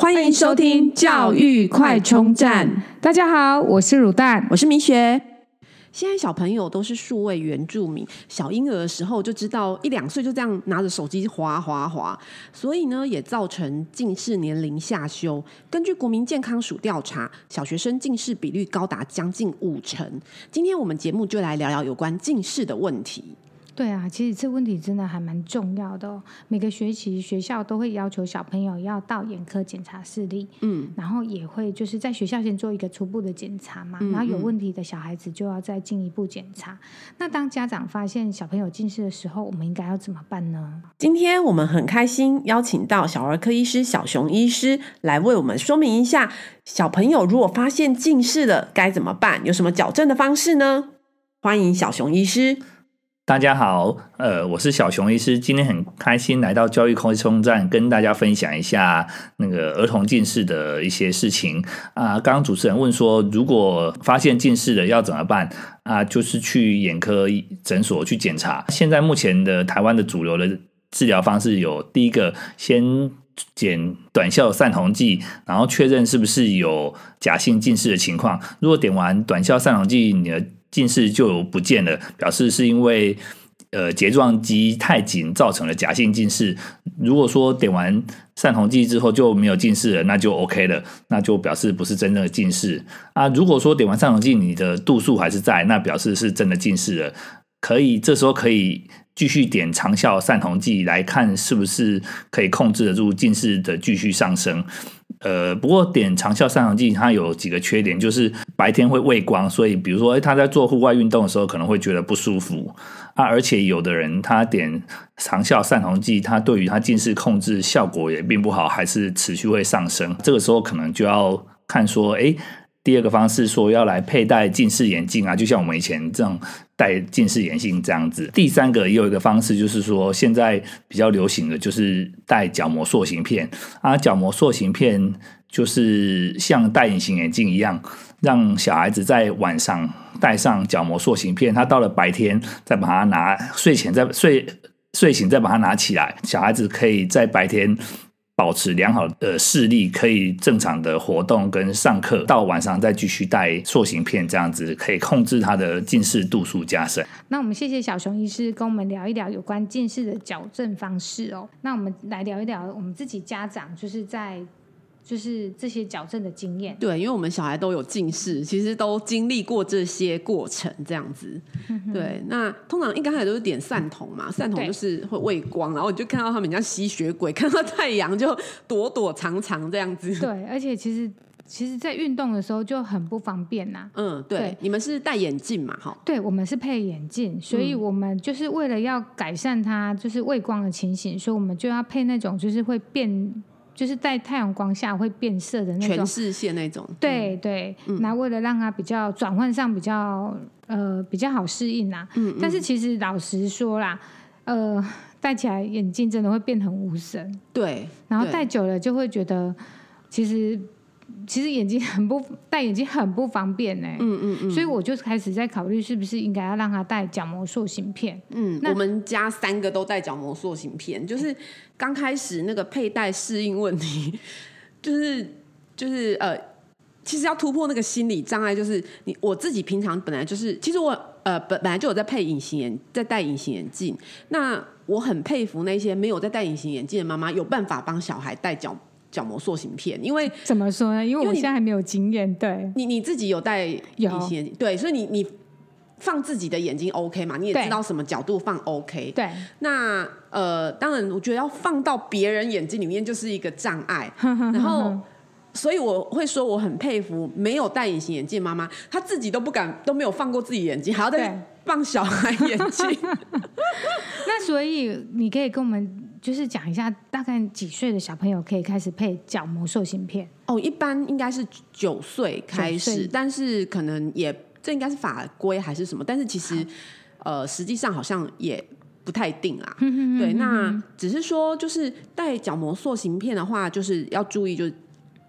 欢迎收听教育快充站。大家好，我是乳蛋，我是米雪。现在小朋友都是数位原住民，小婴儿的时候就知道一两岁就这样拿着手机滑滑滑，所以呢也造成近视年龄下修。根据国民健康署调查，小学生近视比率高达将近五成。今天我们节目就来聊聊有关近视的问题。对啊，其实这问题真的还蛮重要的哦。每个学期学校都会要求小朋友要到眼科检查视力，嗯，然后也会就是在学校先做一个初步的检查嘛，嗯嗯，然后有问题的小孩子就要再进一步检查。那当家长发现小朋友近视的时候，我们应该要怎么办呢？今天我们很开心邀请到小儿科医师小熊医师来为我们说明一下，小朋友如果发现近视了该怎么办，有什么矫正的方式呢？欢迎小熊医师。大家好，呃，我是小熊医师，今天很开心来到教育快充站，跟大家分享一下那个儿童近视的一些事情啊。刚刚主持人问说，如果发现近视了要怎么办啊？就是去眼科诊所去检查。现在目前的台湾的主流的治疗方式有，第一个先点短效散瞳剂，然后确认是不是有假性近视的情况。如果点完短效散瞳剂，你的近视就不见了，表示是因为呃睫状肌太紧造成了假性近视。如果说点完散瞳剂之后就没有近视了，那就 OK 了，那就表示不是真正的近视啊。如果说点完散瞳剂你的度数还是在，那表示是真的近视了。可以这时候可以继续点长效散瞳剂来看是不是可以控制得住近视的继续上升。呃，不过点长效散瞳剂它有几个缺点，就是白天会畏光，所以比如说他在做户外运动的时候可能会觉得不舒服啊。而且有的人他点长效散瞳剂，他对于他近视控制效果也并不好，还是持续会上升。这个时候可能就要看说，哎。第二个方式说要来佩戴近视眼镜啊，就像我们以前这样戴近视眼镜这样子。第三个也有一个方式，就是说现在比较流行的就是戴角膜塑形片啊。角膜塑形片就是像戴隐形眼镜一样，让小孩子在晚上戴上角膜塑形片，他到了白天再把它拿，睡前再睡睡醒再把它拿起来，小孩子可以在白天。保持良好的视力，可以正常的活动跟上课，到晚上再继续戴塑形片，这样子可以控制他的近视度数加深。那我们谢谢小熊医师跟我们聊一聊有关近视的矫正方式哦。那我们来聊一聊我们自己家长就是在。就是这些矫正的经验，对，因为我们小孩都有近视，其实都经历过这些过程，这样子。对，那通常一刚开始都是点散瞳嘛，散瞳就是会畏光，然后你就看到他们像吸血鬼，看到太阳就躲躲藏藏这样子。对，而且其实其实，在运动的时候就很不方便呐。嗯，对，对你们是戴眼镜嘛？哈，对，我们是配眼镜，所以我们就是为了要改善它就是畏光的情形，所以我们就要配那种就是会变。就是在太阳光下会变色的那种全视线那种，对对，那、嗯、为了让它比较转换上比较呃比较好适应啊，嗯，嗯，但是其实老实说啦，呃，戴起来眼镜真的会变很无神，对，然后戴久了就会觉得其实。其实眼睛很不 戴眼镜很不方便呢，嗯嗯嗯，所以我就开始在考虑是不是应该要让他戴角膜塑形片。嗯，我们家三个都戴角膜塑形片，就是刚开始那个佩戴适应问题，就是就是呃，其实要突破那个心理障碍，就是你我自己平常本来就是，其实我呃本本来就有在配隐形眼，在戴隐形眼镜。那我很佩服那些没有在戴隐形眼镜的妈妈，有办法帮小孩戴角。角膜塑形片，因为怎么说呢？因为我现在还没有经验。对，你你自己有戴隐形眼镜，对，所以你你放自己的眼睛 OK 嘛？你也知道什么角度放 OK。对，那呃，当然，我觉得要放到别人眼睛里面就是一个障碍。然后，所以我会说，我很佩服没有戴隐形眼镜妈妈，她自己都不敢都没有放过自己眼睛，还要再放小孩眼睛。那所以你可以跟我们。就是讲一下，大概几岁的小朋友可以开始配角膜塑形片？哦，一般应该是九岁开始，但是可能也这应该是法规还是什么？但是其实呃，实际上好像也不太定啦。对，那只是说，就是戴角膜塑形片的话，就是要注意，就是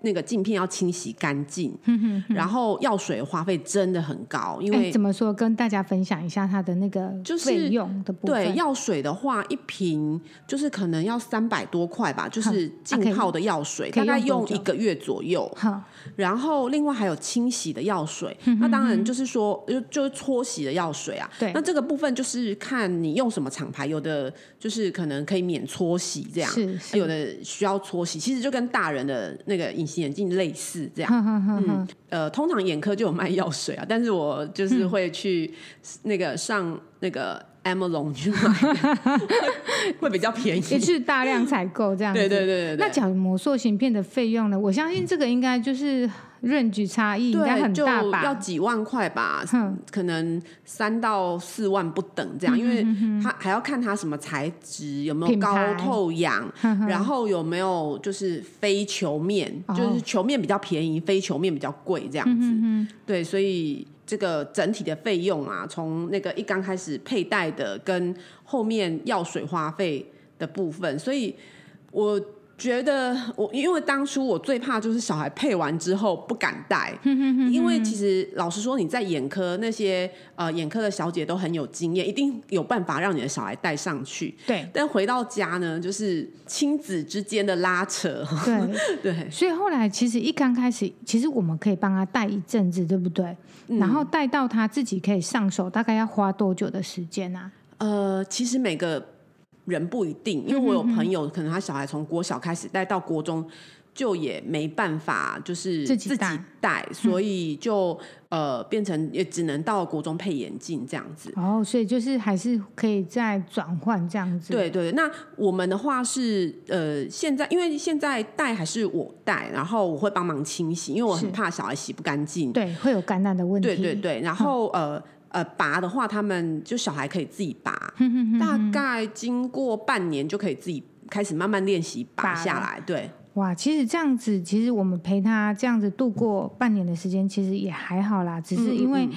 那个镜片要清洗干净，嗯哼哼然后药水花费真的很高，因为、哎怎么说？跟大家分享一下它的那个就是费用的部分。对药水的话，一瓶就是可能要三百多块吧，就是浸泡的药水，大概用一个月左右。好，然后另外还有清洗的药水，嗯那当然就是说就就是搓洗的药水啊。对那这个部分就是看你用什么厂牌，有的就是可能可以免搓洗这样，是是有的需要搓洗，其实就跟大人的那个隐形眼镜类似这样。哼哼哼哼呃，通常眼科就有卖药水啊，但是我就是会去那个上那个 Amazon 去买，会比较便宜。也是大量采购这样子。对对对对对那讲魔塑形片的费用呢？我相信这个应该就是 range 差异应该很大吧？要几万块吧，可能三到四万不等这样，因为它还要看它什么材质，有没有高透氧，然后有没有就是非球面，哦。就是球面比较便宜，非球面比较贵这样子。嗯对，所以这个整体的费用啊，从那个一刚开始佩戴的，跟后面药水花费的部分，所以我觉得我因为当初我最怕就是小孩配完之后不敢戴，因为其实老实说你在眼科那些呃眼科的小姐都很有经验，一定有办法让你的小孩戴上去。对但回到家呢，就是亲子之间的拉扯，对。对。所以后来其实一刚开始，其实我们可以帮他戴一阵子，对不对？然后戴到他自己可以上手，大概要花多久的时间啊？呃，其实每个人不一定，因为我有朋友，可能他小孩从国小开始带到国中，就也没办法，就是自己戴戴，所以就、呃变成也只能到国中配眼镜这样子。哦，所以就是还是可以再转换这样子。对对，那我们的话是呃，现在因为现在戴还是我戴，然后我会帮忙清洗，因为我很怕小孩洗不干净。对，会有感染的问题。对对对，然后、呃呃拔的话，他们就小孩可以自己拔，大概经过半年就可以自己开始慢慢练习拔下来。对，哇，其实这样子，其实我们陪他这样子度过半年的时间，其实也还好啦。只是因为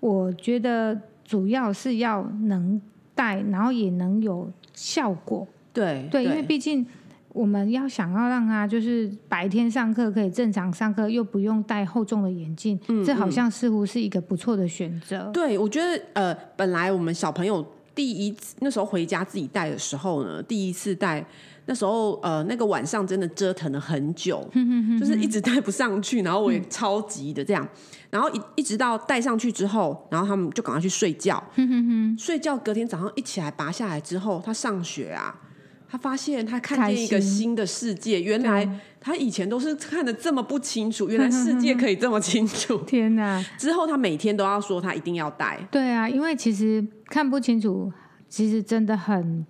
我觉得主要是要能带，然后也能有效果。对对，因为毕竟我们要想要让他就是白天上课可以正常上课，又不用戴厚重的眼镜，这好像似乎是一个不错的选择。对，我觉得呃，本来我们小朋友第一次那时候回家自己戴的时候呢，第一次戴。那时候，呃，那个晚上真的折腾了很久，就是一直戴不上去，然后我也超级的这样，然后一一直到戴上去之后，然后他们就赶快去睡觉，睡觉隔天早上一起来拔下来之后，他上学啊，他发现他看见一个新的世界，原来他以前都是看的这么不清楚，原来 世界可以这么清楚。天哪！之后他每天都要说他一定要戴。对啊，因为其实看不清楚，其实真的很。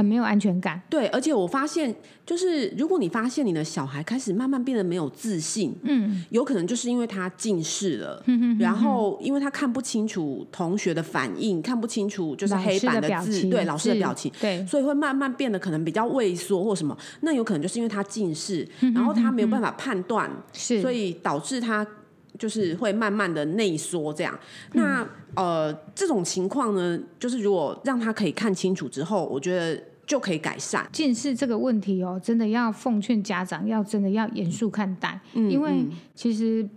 很没有安全感。对，而且我发现，就是如果你发现你的小孩开始慢慢变得没有自信，嗯，有可能就是因为他近视了，然后因为他看不清楚同学的反应，看不清楚就是黑板的字，对老师的表情，对，所以会慢慢变得可能比较畏缩或什么。那有可能就是因为他近视，然后他没有办法判断，是，所以导致他就是会慢慢的内缩这样。那呃，这种情况呢，就是如果让他可以看清楚之后，我觉得就可以改善近视这个问题哦。真的要奉劝家长，要真的要严肃看待，嗯、因为其实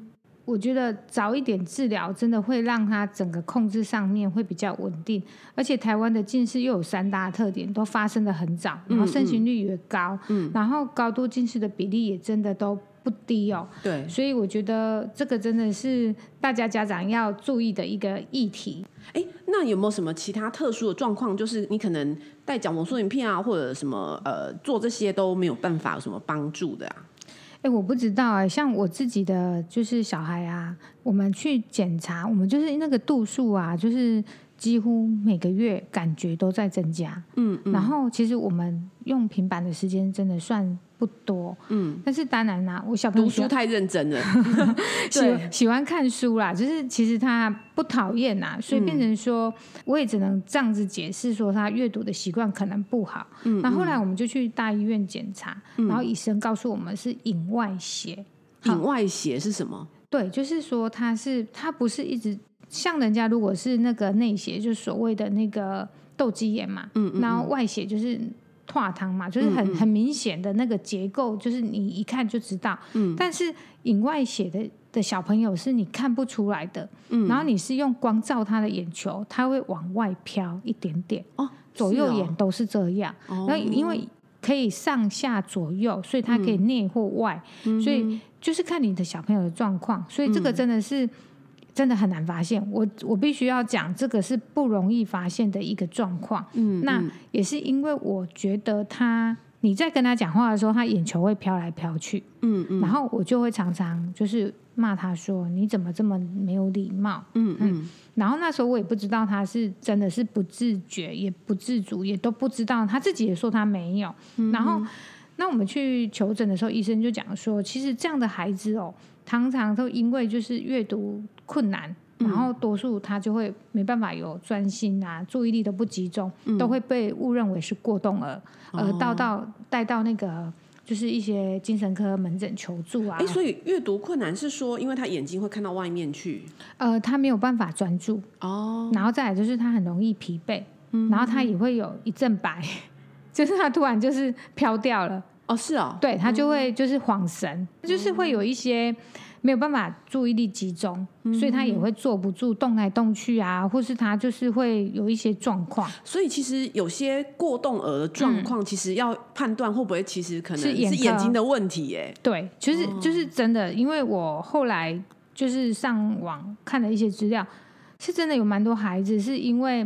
我觉得早一点治疗，真的会让他整个控制上面会比较稳定。而且台湾的近视又有三大特点，都发生的很早，然后盛行率也高，嗯，然后高度近视的比例也真的都不低哦，对，所以我觉得这个真的是大家家长要注意的一个议题。哎，那有没有什么其他特殊的状况？就是你可能戴角膜塑形片啊，或者什么呃，做这些都没有办法有什么帮助的啊？哎，我不知道哎，像我自己的就是小孩啊，我们去检查，我们就是那个度数啊，就是几乎每个月感觉都在增加。嗯，嗯，然后其实我们用平板的时间真的算不多，嗯，但是当然啦，我小朋友读书太认真了，喜喜欢看书啦，就是其实他不讨厌啦，所以变成说，我也只能这样子解释说他阅读的习惯可能不好。嗯，那后，后来我们就去大医院检查，嗯，然后医生告诉我们是隐外斜。隐外斜是什么？对，就是说他是他不是一直像人家如果是那个内斜，就是所谓的那个斗鸡眼嘛，嗯，嗯，嗯，然后外斜就是。拓汤嘛，就是很很明显的那个结构，就是你一看就知道。嗯，但是影外斜的的小朋友是你看不出来的。嗯，然后你是用光照他的眼球，他会往外飘一点点。哦，左右眼都是这样。哦，然后因为可以上下左右，所以他可以内或外。嗯，所以就是看你的小朋友的状况。所以这个真的是。真的很难发现，我我必须要讲，这个是不容易发现的一个状况。嗯，那也是因为我觉得他，你在跟他讲话的时候，他眼球会飘来飘去。嗯嗯，然后我就会常常就是骂他说：“你怎么这么没有礼貌？”嗯嗯，然后那时候我也不知道他是真的是不自觉，也不自主，也都不知道他自己也说他没有。然后那我们去求诊的时候，医生就讲说，其实这样的孩子哦，常常都因为就是阅读。困难，然后多数他就会没办法有专心啊，注意力都不集中，嗯、都会被误认为是过动儿，而，到到带到那个就是一些精神科门诊求助啊。哎，所以阅读困难是说，因为他眼睛会看到外面去，呃，他没有办法专注。哦，然后再来就是他很容易疲惫，嗯、然后他也会有一阵白，就是他突然就是飘掉了哦，是哦，对他就会就是恍神，嗯、就是会有一些。没有办法注意力集中，所以他也会坐不住，动来动去啊，或是他就是会有一些状况。所以其实有些过动儿的状况，其实要判断会不会其实可能是眼睛的问题耶。对，就是就是真的，因为我后来就是上网看了一些资料，是真的有蛮多孩子是因为。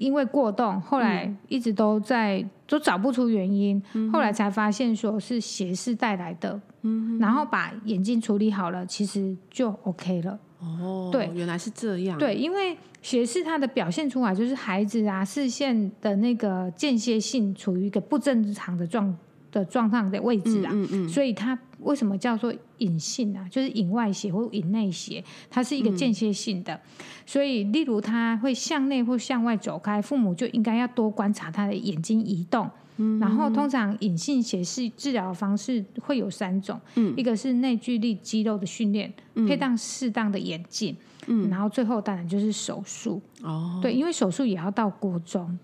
因为过动，后来一直都在、嗯、都找不出原因，后来才发现说是斜视带来的，嗯、然后把眼睛处理好了，其实就 OK 了。哦，对，原来是这样。对，因为斜视它的表现出来就是孩子啊视线的那个间歇性处于一个不正常的状的状态的位置啊，嗯嗯嗯所以它。为什么叫做隐性啊？就是隐外斜或隐内斜，它是一个间歇性的，嗯、所以例如他会向内或向外走开，父母就应该要多观察他的眼睛移动。嗯、然后通常隐性斜视治疗方式会有三种，嗯、一个是内聚力肌肉的训练，嗯、配当适当的眼镜，嗯、然后最后当然就是手术。哦，对，因为手术也要到国中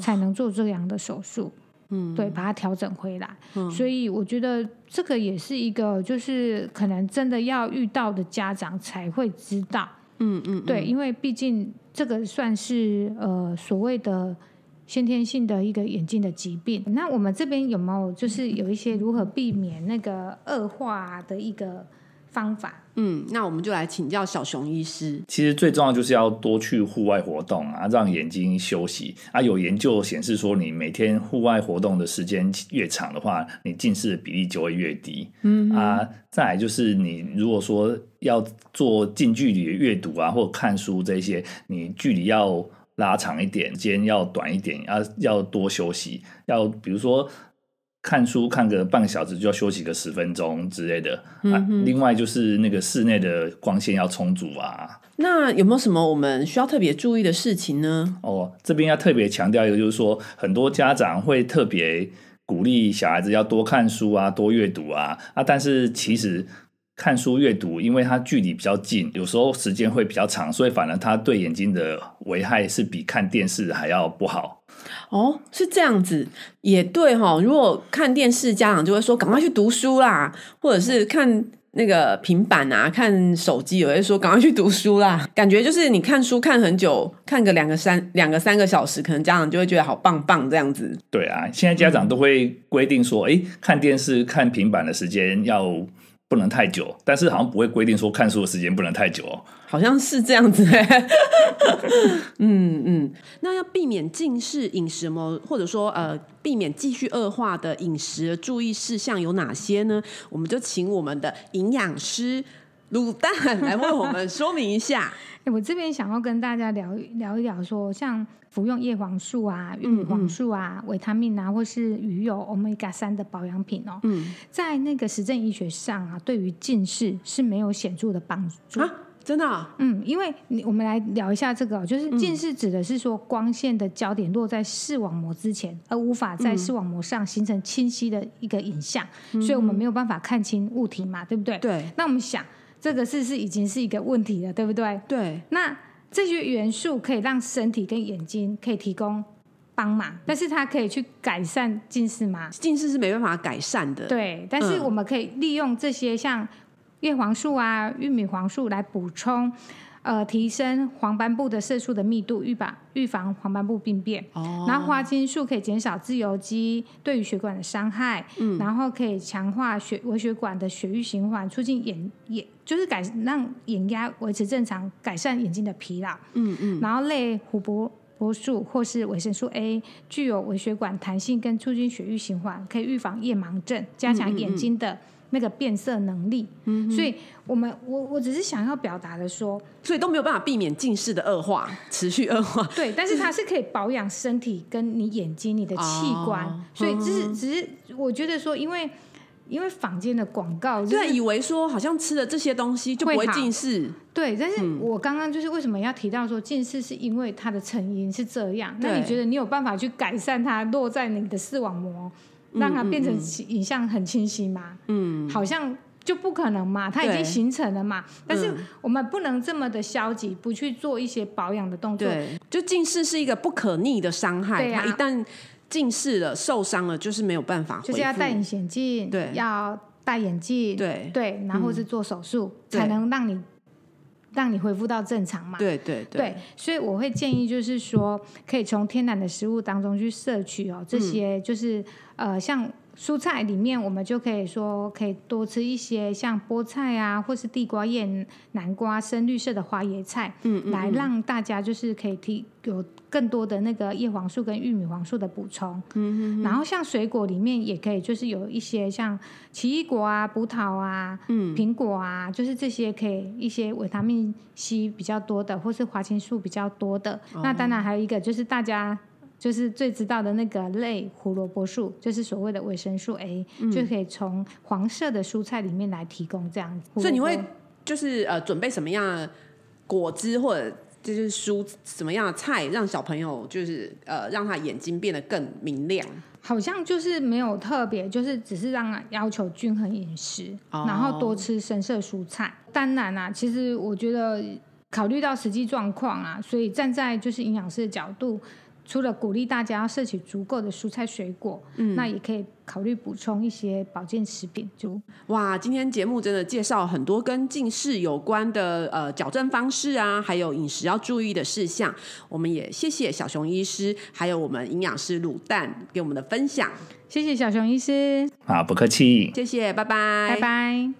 才能做这样的手术。嗯，对，把它调整回来。嗯，所以我觉得这个也是一个，就是可能真的要遇到的家长才会知道。嗯嗯，嗯对，因为毕竟这个算是呃所谓的先天性的一个眼睛的疾病。那我们这边有没有就是有一些如何避免那个恶化的一个方法？嗯，那我们就来请教小熊医师。其实最重要就是要多去户外活动啊，让眼睛休息啊。有研究显示说，你每天户外活动的时间越长的话，你近视的比例就会越低。嗯啊，再来就是你如果说要做近距离的阅读啊，或者看书这些，你距离要拉长一点，时间要短一点，要要多休息，要比如说。看书看个半个小时就要休息个十分钟之类的，嗯。另外就是那个室内的光线要充足啊。那有没有什么我们需要特别注意的事情呢？哦，这边要特别强调一个，就是说很多家长会特别鼓励小孩子要多看书啊，多阅读啊啊，但是其实。看书阅读，因为它距离比较近，有时候时间会比较长，所以反而它对眼睛的危害是比看电视还要不好。哦，是这样子，也对哈、哦。如果看电视，家长就会说赶快去读书啦，或者是看那个平板啊，看手机，有人说赶快去读书啦。感觉就是你看书看很久，看个两个三两个三个小时，可能家长就会觉得好棒棒这样子。对啊，现在家长都会规定说，哎、看电视、看平板的时间要。不能太久，但是好像不会规定说看书的时间不能太久哦。好像是这样子哎。嗯嗯，那要避免近视饮食么，或者说呃，避免继续恶化的饮食注意事项有哪些呢？我们就请我们的营养师卤蛋来为我们说明一下。哎，我这边想要跟大家聊聊一聊，说像。服用叶黄素啊、玉米黄素啊、维他命啊，或是鱼油 Omega 三的保养品哦，嗯，在那个实证医学上啊，对于近视是没有显著的帮助啊，真的啊？嗯，因为你我们来聊一下这个，就是近视指的是说光线的焦点落在视网膜之前，而无法在视网膜上形成清晰的一个影像，嗯，所以我们没有办法看清物体嘛，对不对？对。那我们想，这个是是已经是一个问题了，对不对？对。那这些元素可以让身体跟眼睛可以提供帮忙，但是它可以去改善近视吗？近视是没办法改善的。对，但是我们可以利用这些像叶黄素啊、玉米黄素来补充。呃，提升黄斑部的色素的密度，预防预防黄斑部病变。哦。然后花青素可以减少自由基对于血管的伤害。嗯。然后可以强化血微血管的血液循环，促进眼眼就是改让眼压维持正常，改善眼睛的疲劳。嗯嗯。然后类胡萝卜素或是维生素 A 具有微血管弹性跟促进血液循环，可以预防夜盲症，加强眼睛的。嗯嗯嗯那个变色能力，嗯、所以我们我我只是想要表达的说，所以都没有办法避免近视的恶化，持续恶化。对，但是它是可以保养身体跟你眼睛、你的器官，哦、所以只是只是我觉得说，因为因为坊间的广告、就是，对，以为说好像吃了这些东西就不会近视，对，但是我刚刚就是为什么要提到说近视是因为它的成因是这样，那你觉得你有办法去改善它落在你的视网膜？让它变成影像很清晰吗？嗯，好像就不可能嘛，它已经形成了嘛。但是我们不能这么的消极，不去做一些保养的动作。对，就近视是一个不可逆的伤害，它一旦近视了、受伤了，就是没有办法。就是要戴隐形眼镜，对，要戴眼镜，对对，然后是做手术，才能让你。让你恢复到正常嘛？对对对，对，所以我会建议，就是说，可以从天然的食物当中去摄取哦，这些就是、嗯、呃，像。蔬菜里面，我们就可以说可以多吃一些像菠菜啊，或是地瓜叶、南瓜、深绿色的花椰菜，嗯，嗯，嗯，来让大家就是可以提有更多的那个叶黄素跟玉米黄素的补充，嗯，嗯，嗯，然后像水果里面也可以就是有一些像奇异果啊、葡萄啊、嗯，苹果啊，就是这些可以一些维他命 C 比较多的，或是花青素比较多的。哦、那当然还有一个就是大家。就是最知道的那个类胡萝卜素，就是所谓的维生素 A，、嗯、就可以从黄色的蔬菜里面来提供这样子。所以你会就是呃准备什么样的果汁或者就是蔬什么样的菜，让小朋友就是呃让他眼睛变得更明亮？好像就是没有特别，就是只是让他要求均衡饮食，哦、然后多吃深色蔬菜。当然啊，其实我觉得考虑到实际状况啊，所以站在就是营养师的角度。除了鼓励大家要摄取足够的蔬菜水果，嗯，那也可以考虑补充一些保健食品。就哇，今天节目真的介绍很多跟近视有关的呃矫正方式啊，还有饮食要注意的事项。我们也谢谢小熊医师，还有我们营养师卤蛋给我们的分享。谢谢小熊医师，好，不客气，谢谢，拜拜，拜拜。